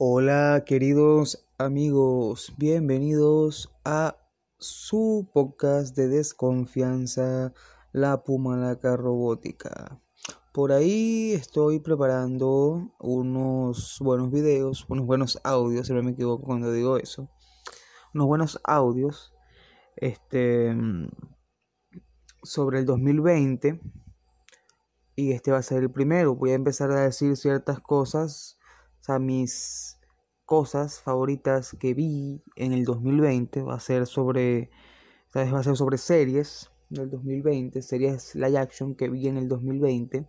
Hola queridos amigos, bienvenidos a su podcast de desconfianza, la Pumalaca Robótica. Por ahí estoy preparando unos buenos videos, unos buenos audios, si no me equivoco cuando digo eso. Unos buenos audios este sobre el 2020 y este va a ser el primero. Voy a empezar a decir ciertas cosas sea, mis cosas favoritas que vi en el 2020 va a ser sobre, ¿sabes? Va a ser sobre series del 2020, series live action que vi en el 2020.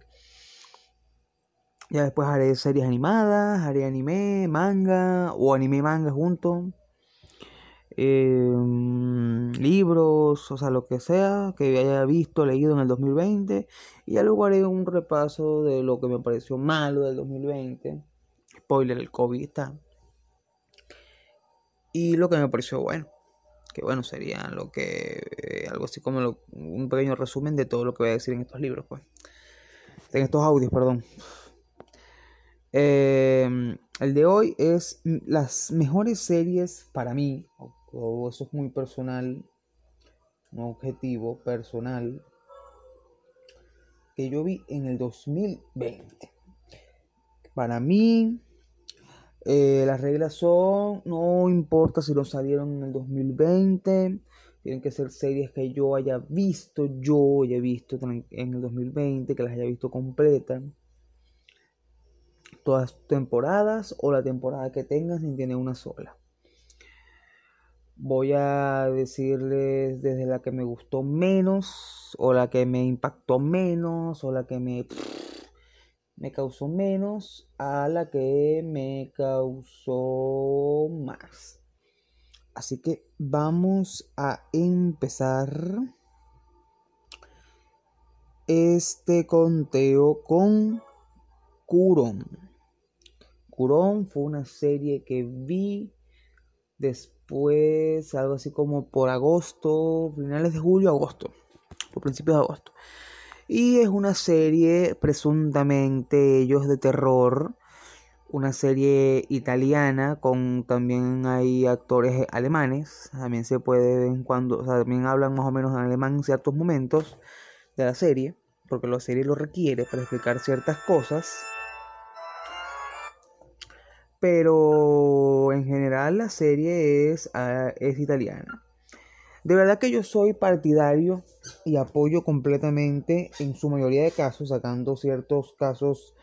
Ya después haré series animadas, haré anime, manga o anime manga junto. Em, libros, o sea, lo que sea que haya visto, leído en el 2020. Y ya luego haré un repaso de lo que me pareció malo del 2020 spoiler, el COVID está. Y lo que me pareció bueno, que bueno, sería lo que, eh, algo así como un pequeño resumen de todo lo que voy a decir en estos libros, pues. En estos audios, perdón. Em, el de hoy es las mejores series para mí, eso es muy personal, un objetivo personal, que yo vi en el 2020. Para mí, eh, las reglas son, no importa si lo salieron en el 2020, tienen que ser series que yo haya visto, yo haya visto en el 2020, que las haya visto completas. Todas temporadas o la temporada que tengas, ni tiene una sola. Voy a decirles desde la que me gustó menos, o la que me impactó menos, o la que me me causó menos a la que me causó más. Así que vamos a empezar este conteo con Curón. Curón fue una serie que vi después, algo así como por agosto, finales de julio, agosto, o principios de agosto. Y es una serie presuntamente ellos de terror. Una serie italiana con también hay actores alemanes. También se puede en cuando, o sea, también hablan más o menos en alemán en ciertos momentos de la serie. Porque la serie lo requiere para explicar ciertas cosas. Pero en general la serie es, ah, es italiana. De verdad que yo soy partidario y apoyo completamente en su mayoría de casos, sacando ciertos casos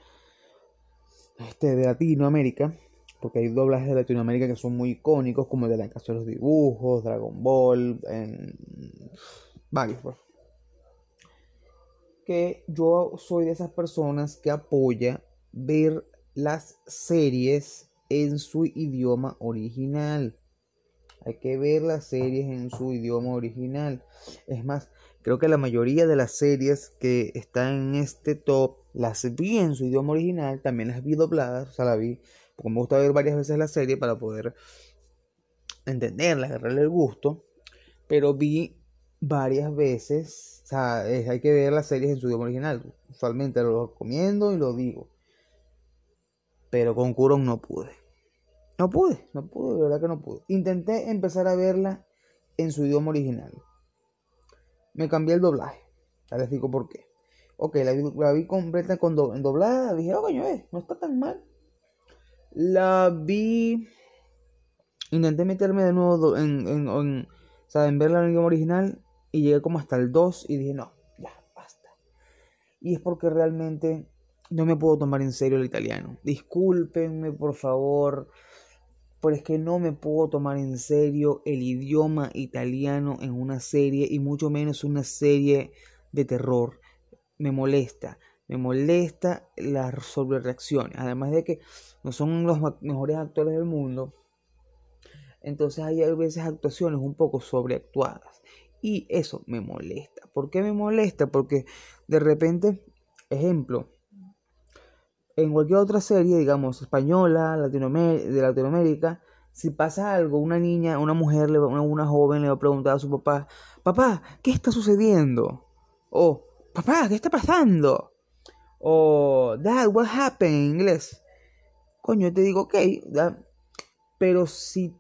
este, de Latinoamérica, porque hay doblajes de Latinoamérica que son muy icónicos, como el de la Casa de los Dibujos, Dragon Ball, en varios. Pues. Que yo soy de esas personas que apoya ver las series en su idioma original. Hay que ver las series en su idioma original. Es más, creo que la mayoría de las series que están en este top las vi en su idioma original. También las vi dobladas. O sea, la vi. Porque me gusta ver varias veces la serie para poder entenderla, agarrarle el gusto. Pero vi varias veces. O sea, hay que ver las series en su idioma original. Usualmente lo recomiendo y lo digo. Pero con Kuron no pude. No pude, no pude, de verdad que no pude. Intenté empezar a verla en su idioma original. Me cambié el doblaje. Ya les digo por qué. Ok, la vi, completa con en doblada. Dije, oh, coño, eh, no está tan mal. La vi. Intenté meterme de nuevo en, en, en, en verla en el idioma original. Y llegué como hasta el 2 y dije, no, ya, basta. Y es porque realmente no me puedo tomar en serio el italiano. Discúlpenme, por favor pero es que no me puedo tomar en serio el idioma italiano en una serie y mucho menos una serie de terror. Me molesta, me molesta las sobrereacciones. Además de que no son los mejores actores del mundo, entonces hay a veces actuaciones un poco sobreactuadas. Y eso me molesta. ¿Por qué me molesta? Porque de repente, ejemplo, en cualquier otra serie, digamos, española, de Latinoamérica, si pasa algo, una niña, una mujer, una, joven le va a preguntar a su papá, papá, ¿qué está sucediendo? O, papá, ¿qué está pasando? O, Dad, what happened? En inglés. coño, te digo, ok, pero si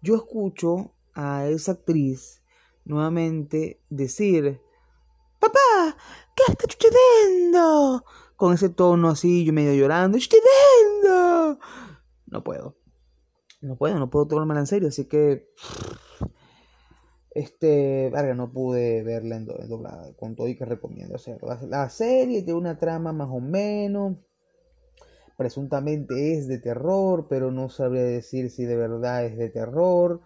yo escucho a esa actriz nuevamente decir, papá, ¿qué está sucediendo? Con ese tono así, yo medio llorando, estoy viendo. No puedo. No puedo, no puedo tomarme en serio, así que este, verga, no pude verla en, doblada, con todo y que recomiendo hacerlo. La, serie tiene una trama más o menos, presuntamente es de terror, pero no sabría decir si de verdad es de terror.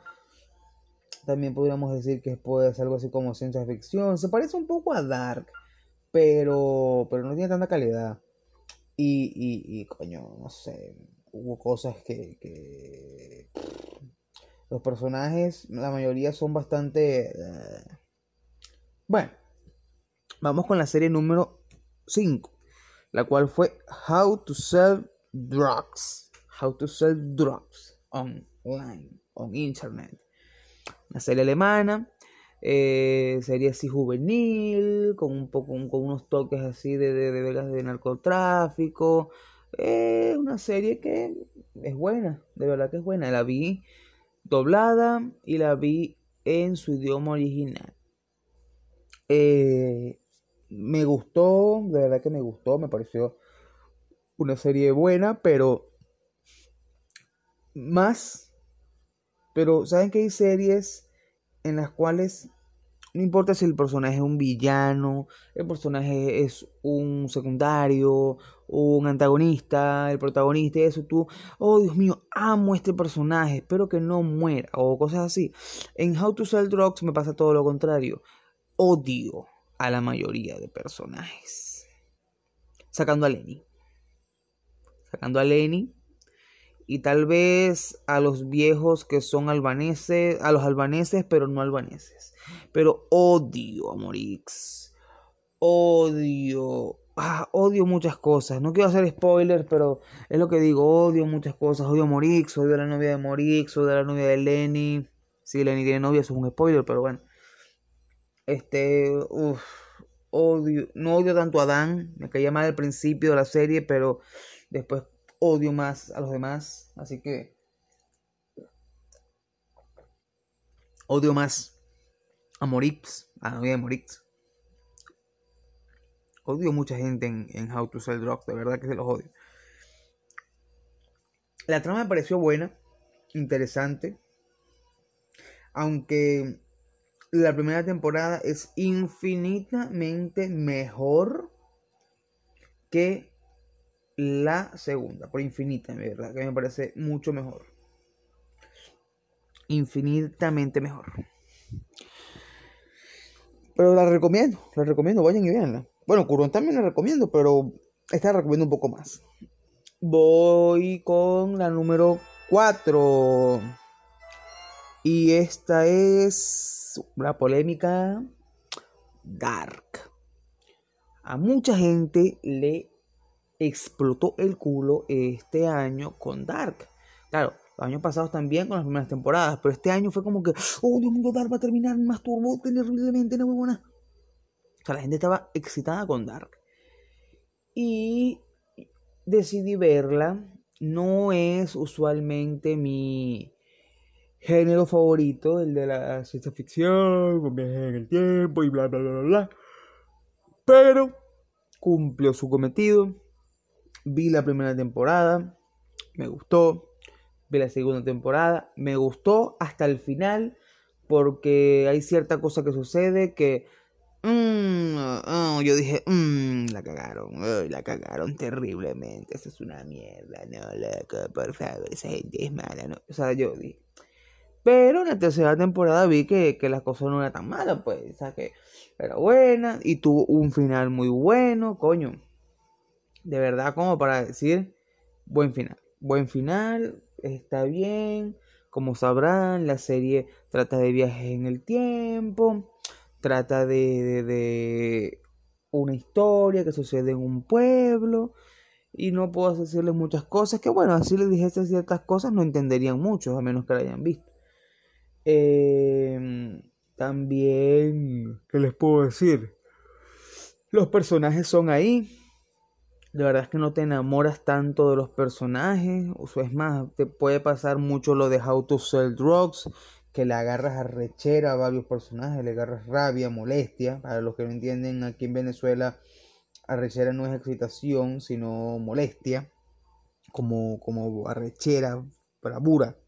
También podríamos decir que puede ser algo así como ciencia ficción. Se parece un poco a Dark, pero, pero no tiene tanta calidad. Y, y, y coño, no sé, hubo cosas que, que los personajes, la mayoría son bastante... Eh, bueno, vamos con la serie número 5, la cual fue How to Sell Drugs. How to Sell Drugs online, on internet. Una serie alemana, eh, serie así juvenil, con un poco, con unos toques así de, de, de, de narcotráfico. Es eh, una serie que es buena, de verdad que es buena. La vi doblada y la vi en su idioma original. Eh, me gustó, de verdad que me gustó, me pareció una serie buena, pero más, pero saben que hay series en las cuales no importa si el personaje es un villano, el personaje es un secundario, un antagonista, el protagonista eso, tú, oh Dios mío, amo este personaje, espero que no muera, o cosas así. En How to Sell Drugs me pasa todo lo contrario. Odio a la mayoría de personajes. Sacando a Lenny. Sacando a Lenny. Y tal vez a los viejos que son albaneses, a los albaneses, pero no albaneses. Pero odio a Morix. Odio ah, odio muchas cosas. No quiero hacer spoilers, pero es lo que digo. Odio muchas cosas. Odio a Morix, odio a la novia de Morix, odio a la novia de Lenny. Si Lenny tiene novia, eso es un spoiler, pero bueno. Este, uff, odio, no odio tanto a Dan. Me caía mal al principio de la serie, pero después odio más a los demás. Así que odio más a Morix, a la novia de Morix. Odio mucha gente en, How to Sell Drugs, de verdad que se los odio. La trama me pareció buena, interesante. Aunque la primera temporada es infinitamente mejor que la segunda. Por infinita, de verdad, que me parece mucho mejor. Infinitamente mejor. Pero la recomiendo, la recomiendo, vayan y veanla. Bueno, Curón también la recomiendo, pero esta la recomiendo un poco más. Voy con la número 4. Y esta es una polémica dark. A mucha gente le explotó el culo este año con Dark. Claro, los años pasados también con las primeras temporadas, pero este año fue como que, oh Dios mío, Dark va a terminar, más turbo terriblemente, no muy buena sea, la gente estaba excitada con Dark. Y decidí verla. No es usualmente mi género favorito, el de la ciencia ficción, con viajes en el tiempo y bla, bla, bla, bla. Pero cumplió su cometido. Vi la primera temporada, me gustó. Vi la segunda temporada, me gustó hasta el final porque hay cierta cosa que sucede que Mm, oh, yo dije, mm, la cagaron, la cagaron terriblemente, eso es una mierda, no, loco, por favor, esa gente es mala, ¿no? O sea, yo dije. Pero en la tercera temporada vi que, que las cosas no eran tan malas, pues, o sea, que era buena y tuvo un final muy bueno, coño. De verdad, como para decir, buen final. Buen final, está bien. Como sabrán, la serie trata de viajes en el tiempo trata de, de, una historia que sucede en un pueblo y no puedo decirles muchas cosas que bueno, así les dijese ciertas cosas no entenderían mucho a menos que la hayan visto. Em, también, ¿qué les puedo decir? Los personajes son ahí. De verdad es que no te enamoras tanto de los personajes. O es más, te puede pasar mucho lo de How to Sell Drugs, que le agarras a rechera a varios personajes, le agarras rabia, molestia. Para los que no entienden, aquí en Venezuela, arrechera no es excitación, sino molestia. Como, como arrechera, bravura.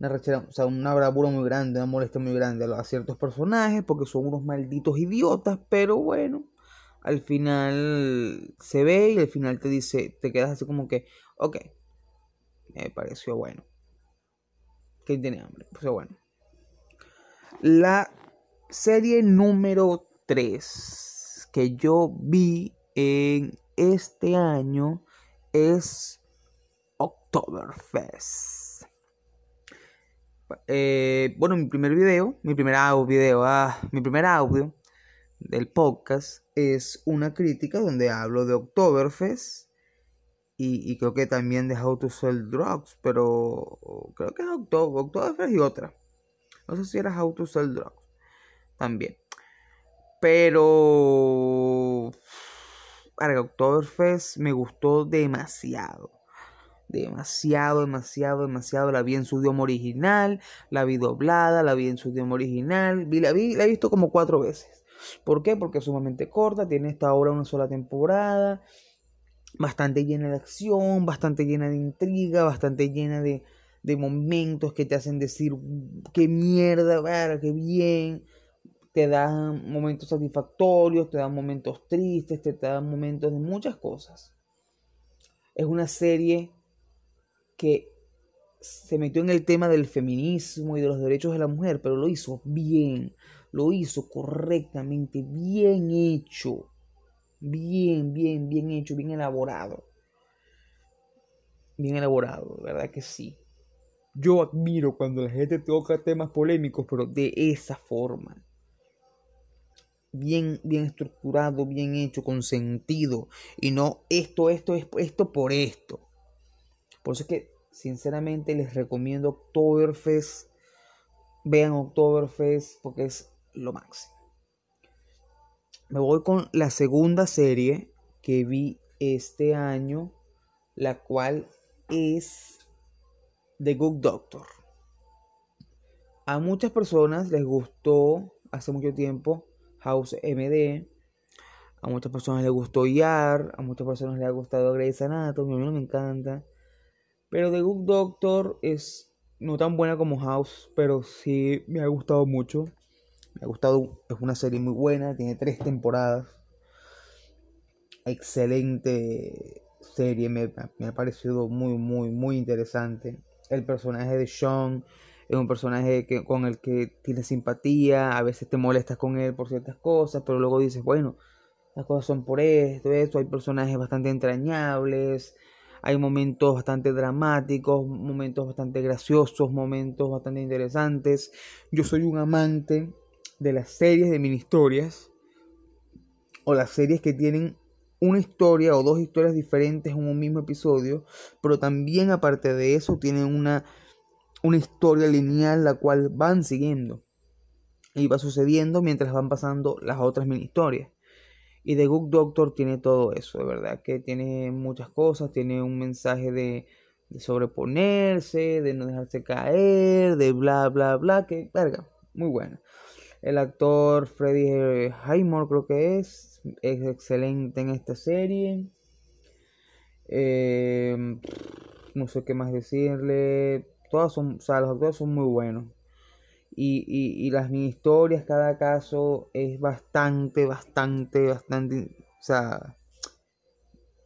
Una arrechera, o sea, una bravura muy grande, una molestia muy grande a ciertos personajes, porque son unos malditos idiotas, pero bueno al final se ve y al final te dice, te quedas así como que, ok, me pareció bueno. ¿Quién tiene hambre? Pues bueno. La serie número 3 que yo vi en este año es Oktoberfest. Eh, bueno, mi primer video, mi primer audio, ah, mi primer audio del podcast es una crítica donde hablo de Oktoberfest y, creo que también de How to Sell Drugs, pero creo que es Oktoberfest y otra. No sé si era How to Sell Drugs también. Pero para Oktoberfest me gustó demasiado. Demasiado, demasiado, demasiado. La vi en su idioma original, la vi doblada, la vi en su idioma original. la, vi, la he visto como cuatro veces. ¿Por qué? Porque es sumamente corta, tiene esta obra una sola temporada, bastante llena de acción, bastante llena de intriga, bastante llena de, momentos que te hacen decir qué mierda, qué bien. Te dan momentos satisfactorios, te dan momentos tristes, te dan momentos de muchas cosas. Es una serie que se metió en el tema del feminismo y de los derechos de la mujer, pero lo hizo bien lo hizo correctamente, bien hecho, bien, bien, bien hecho, bien elaborado. Bien elaborado, ¿verdad que sí? Yo admiro cuando la gente toca temas polémicos, pero de esa forma. Bien, bien estructurado, bien hecho, con sentido. Y no esto, esto, esto por esto. Por eso es que, sinceramente, les recomiendo Oktoberfest. Vean Oktoberfest porque es lo máximo. Me voy con la segunda serie que vi este año, la cual es The Good Doctor. A muchas personas les gustó hace mucho tiempo House MD. A muchas personas les gustó YAR. A muchas personas les ha gustado Grey's Anatomy. A mí no me encanta. Pero The Good Doctor es no tan buena como House. Pero sí me ha gustado mucho. Me ha gustado, es una serie muy buena, tiene tres temporadas. Excelente serie, me, ha parecido muy, muy, muy interesante. El personaje de Sean es un personaje que, con el que tienes simpatía, a veces te molestas con él por ciertas cosas, pero luego dices, bueno, las cosas son por esto, esto, hay personajes bastante entrañables, hay momentos bastante dramáticos, momentos bastante graciosos, momentos bastante interesantes. Yo soy un amante de las series de mini historias o las series que tienen una historia o dos historias diferentes en un mismo episodio, pero también aparte de eso tienen una, una historia lineal la cual van siguiendo y va sucediendo mientras van pasando las otras mini historias. Y The Good Doctor tiene todo eso, de verdad, que tiene muchas cosas, tiene un mensaje de, de sobreponerse, de no dejarse caer, de bla, bla, bla, que, verga, muy buena. El actor Freddie Highmore creo que es. Es excelente en esta serie. Eh, no sé qué más decirle. Todas son, o sea, los actores son muy buenos. Y, y, y las mini historias, cada caso es bastante, bastante, bastante, o sea,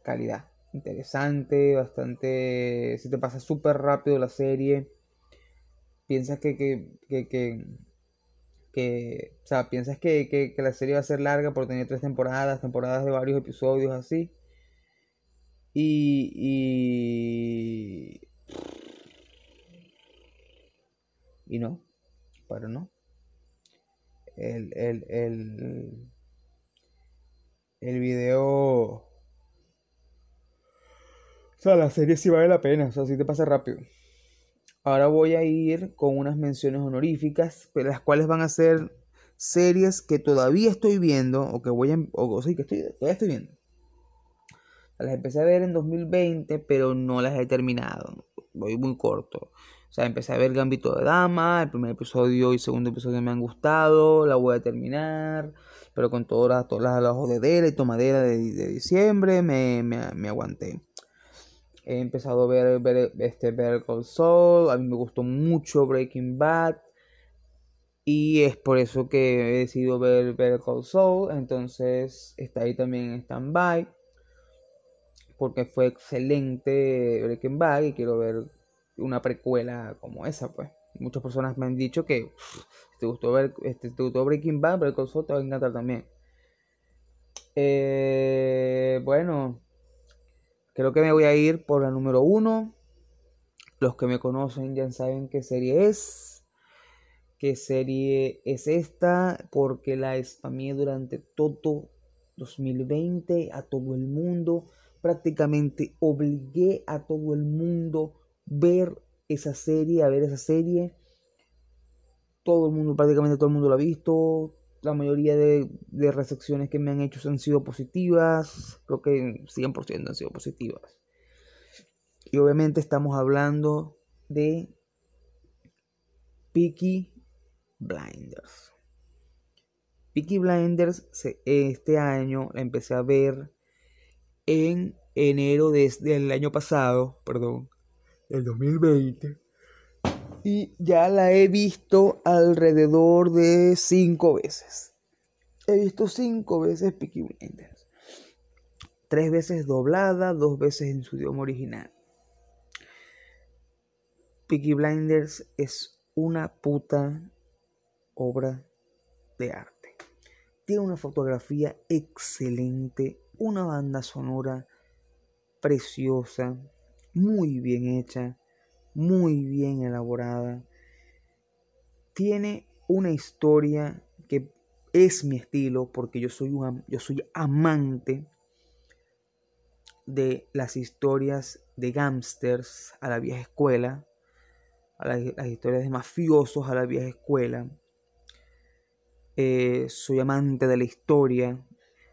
calidad. Interesante, bastante, se te pasa súper rápido la serie. Piensas que, que, que que, o sea, piensas que, la serie va a ser larga por tener tres temporadas, temporadas de varios episodios así. Y, y, y no, pero no. El, el, el, el video... O sea, la serie sí vale la pena, o sea, sí te pasa rápido. Ahora voy a ir con unas menciones honoríficas, las cuales van a ser series que todavía estoy viendo, o que voy a, o, sí, que estoy, todavía estoy viendo. Las empecé a ver en 2020, pero no las he terminado. Voy muy corto. O sea, empecé a ver Gambito de Dama, el primer episodio y segundo episodio me han gustado, la voy a terminar, pero con todas todas las jodederas y tomadera de, de diciembre me, me, aguanté. He empezado a ver, ver este Better Call Saul, a mí me gustó mucho Breaking Bad, y es por eso que he decidido ver Better Call Saul, entonces está ahí también en stand-by, porque fue excelente Breaking Bad y quiero ver una precuela como esa, pues. Muchas personas me han dicho que si te gustó ver, este, te gustó Breaking Bad, pero el te va a encantar también. Eh, bueno, creo que me voy a ir por la número uno. Los que me conocen ya saben qué serie es. Qué serie es esta, porque la spamé durante todo 2020 a todo el mundo. Prácticamente obligué a todo el mundo ver esa serie, a ver esa serie. Todo el mundo, prácticamente todo el mundo lo ha visto. La mayoría de, de recepciones que me han hecho han sido positivas. Creo que 100% han sido positivas. Y obviamente estamos hablando de Peaky Blinders. Peaky Blinders este año la empecé a ver en enero desde el año pasado, perdón el 2020. Y ya la he visto alrededor de cinco veces. He visto cinco veces Peaky Blinders. Tres veces doblada, dos veces en su idioma original. Peaky Blinders es una puta obra de arte. Tiene una fotografía excelente, una banda sonora preciosa, muy bien hecha, muy bien elaborada. Tiene una historia que es mi estilo porque yo soy, yo soy amante de las historias de gángsters a la vieja escuela, a las, historias de mafiosos a la vieja escuela. Eh, soy amante de la historia.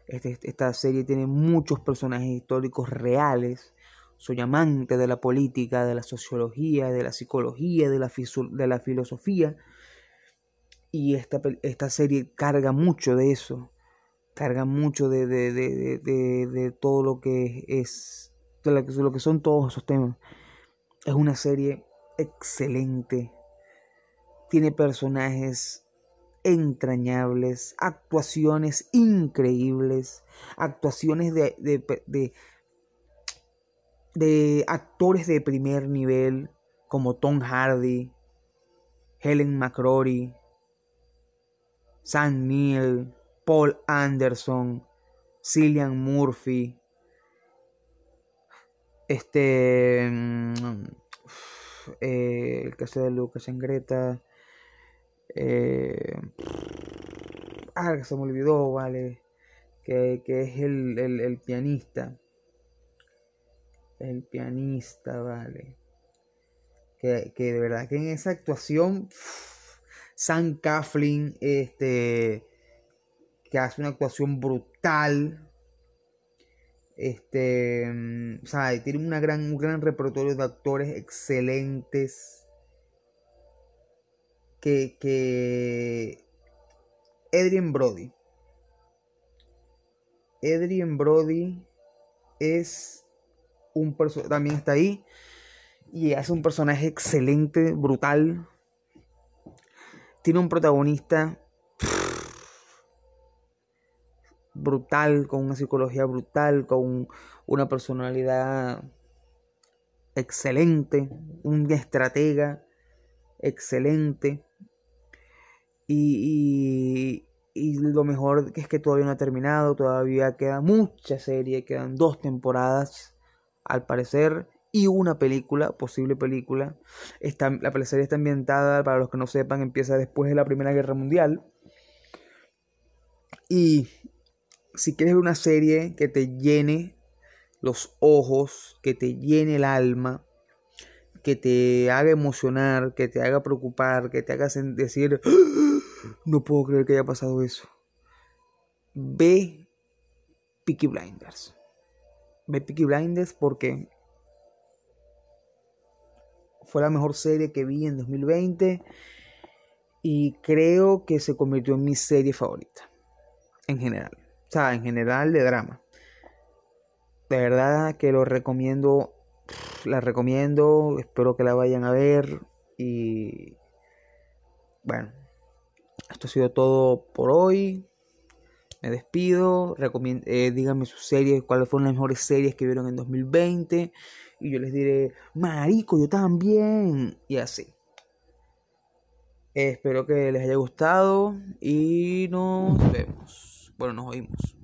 Este, esta serie tiene muchos personajes históricos reales soy amante de la política, de la sociología, de la psicología, de la, de la filosofía. Y esta, esta, serie carga mucho de eso. Carga mucho de, de, de, todo lo que es. Lo que son todos esos temas. Es una serie excelente. Tiene personajes entrañables, actuaciones increíbles, actuaciones de actores de primer nivel como Tom Hardy, Helen McCrory, Sam Neill, Paul Anderson, Cillian Murphy, este, mm, eh, el que de Lucas en Greta, eh, ah, se me olvidó, vale, que, es el, el pianista el pianista, vale. Que, de verdad que en esa actuación, Sam Coughlin, este, que hace una actuación brutal. Este, mm, o sea, tiene una gran, un gran repertorio de actores excelentes. Que, que Adrian Brody. Adrian Brody es un también está ahí y hace un personaje excelente, brutal. Tiene un protagonista brutal, con una psicología brutal, con una personalidad excelente, un estratega excelente. Y, y, y, lo mejor es que todavía no ha terminado, todavía queda mucha serie, quedan dos temporadas al parecer, y una película, posible película. Está, la serie está ambientada, para los que no sepan, empieza después de la Primera Guerra Mundial. Y si quieres ver una serie que te llene los ojos, que te llene el alma, que te haga emocionar, que te haga preocupar, que te haga decir, ¡Ah! no puedo creer que haya pasado eso. Ve Peaky Blinders ver Peaky Blinders porque fue la mejor serie que vi en 2020 y creo que se convirtió en mi serie favorita en general. O sea, en general de drama. De verdad que lo recomiendo, la recomiendo, espero que la vayan a ver y bueno, esto ha sido todo por hoy. Me despido. Eh, díganme sus series, cuáles fueron las mejores series que vieron en 2020. Y yo les diré, Marico, yo también. Y así. espero que les haya gustado y nos vemos. Bueno, nos oímos.